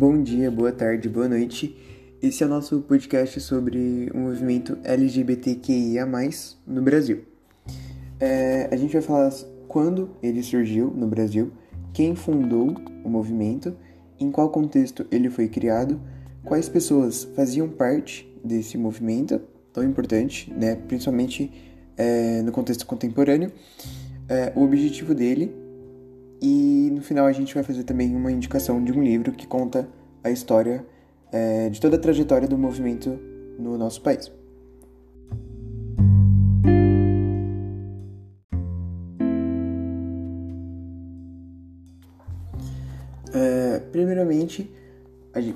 Bom dia, boa tarde, boa noite. Esse é o nosso podcast sobre o movimento LGBTQIA, no Brasil. É, a gente vai falar quando ele surgiu no Brasil, quem fundou o movimento, em qual contexto ele foi criado, quais pessoas faziam parte desse movimento tão importante, né, principalmente é, no contexto contemporâneo, é, o objetivo dele e no final a gente vai fazer também uma indicação de um livro que conta a história é, de toda a trajetória do movimento no nosso país. É, primeiramente,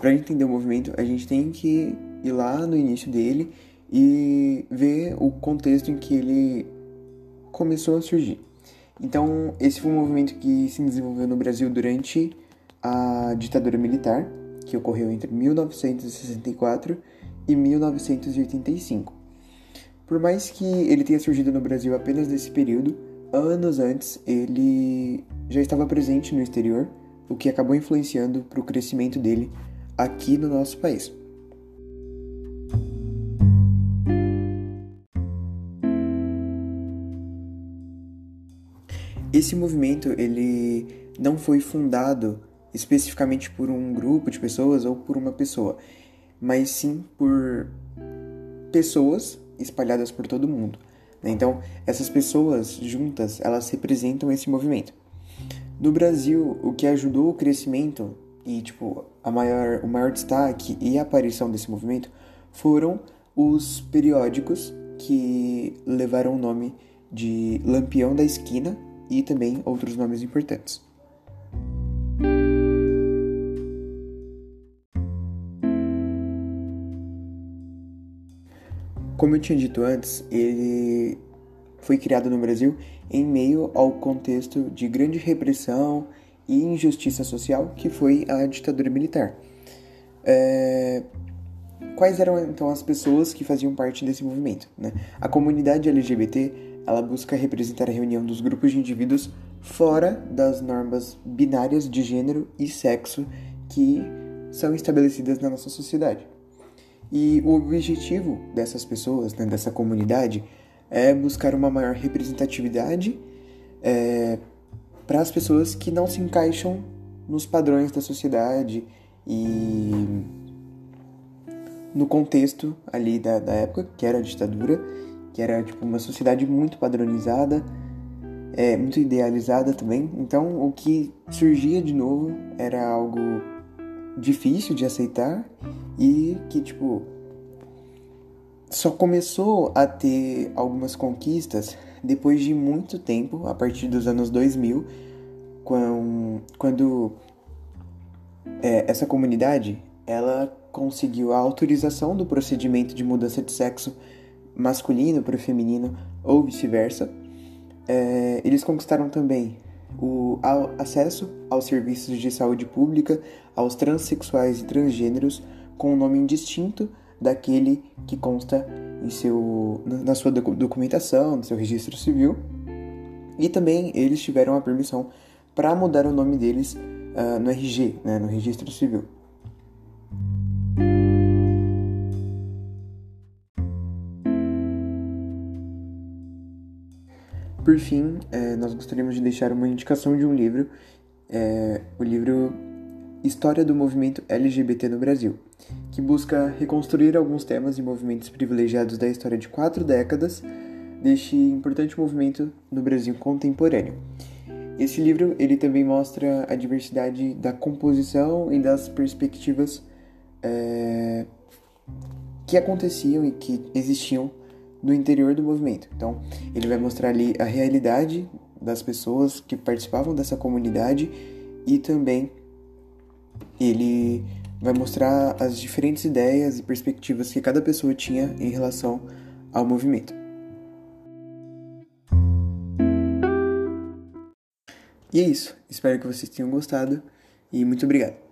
para entender o movimento, a gente tem que ir lá no início dele e ver o contexto em que ele começou a surgir. Então, esse foi um movimento que se desenvolveu no Brasil durante a ditadura militar, que ocorreu entre 1964 e 1985. Por mais que ele tenha surgido no Brasil apenas nesse período, anos antes ele já estava presente no exterior, o que acabou influenciando para o crescimento dele aqui no nosso país. Esse movimento ele não foi fundado especificamente por um grupo de pessoas ou por uma pessoa, mas sim por pessoas espalhadas por todo o mundo. Né? Então, essas pessoas juntas, elas representam esse movimento. No Brasil, o que ajudou o crescimento e tipo a maior, o maior destaque e a aparição desse movimento foram os periódicos que levaram o nome de Lampião da Esquina e também outros nomes importantes. Como eu tinha dito antes, ele foi criado no Brasil em meio ao contexto de grande repressão e injustiça social que foi a ditadura militar. É... Quais eram então as pessoas que faziam parte desse movimento? Né? A comunidade LGBT ela busca representar a reunião dos grupos de indivíduos fora das normas binárias de gênero e sexo que são estabelecidas na nossa sociedade. E o objetivo dessas pessoas, né, dessa comunidade, é buscar uma maior representatividade é, para as pessoas que não se encaixam nos padrões da sociedade e no contexto ali da, da época, que era a ditadura, que era tipo uma sociedade muito padronizada, é, muito idealizada também. Então, o que surgia de novo era algo difícil de aceitar e que tipo só começou a ter algumas conquistas depois de muito tempo, a partir dos anos 2000, quando, quando é, essa comunidade ela conseguiu a autorização do procedimento de mudança de sexo masculino para o feminino ou vice-versa. É, eles conquistaram também o acesso aos serviços de saúde pública aos transexuais e transgêneros com um nome indistinto daquele que consta em seu, na sua documentação, no seu registro civil. E também eles tiveram a permissão para mudar o nome deles uh, no RG, né, no registro civil. Por fim, é, nós gostaríamos de deixar uma indicação de um livro, é, o livro História do Movimento LGBT no Brasil, que busca reconstruir alguns temas e movimentos privilegiados da história de quatro décadas deste importante movimento no Brasil contemporâneo. Esse livro ele também mostra a diversidade da composição e das perspectivas é, que aconteciam e que existiam no interior do movimento. Então, ele vai mostrar ali a realidade das pessoas que participavam dessa comunidade e também ele vai mostrar as diferentes ideias e perspectivas que cada pessoa tinha em relação ao movimento. E é isso. Espero que vocês tenham gostado e muito obrigado.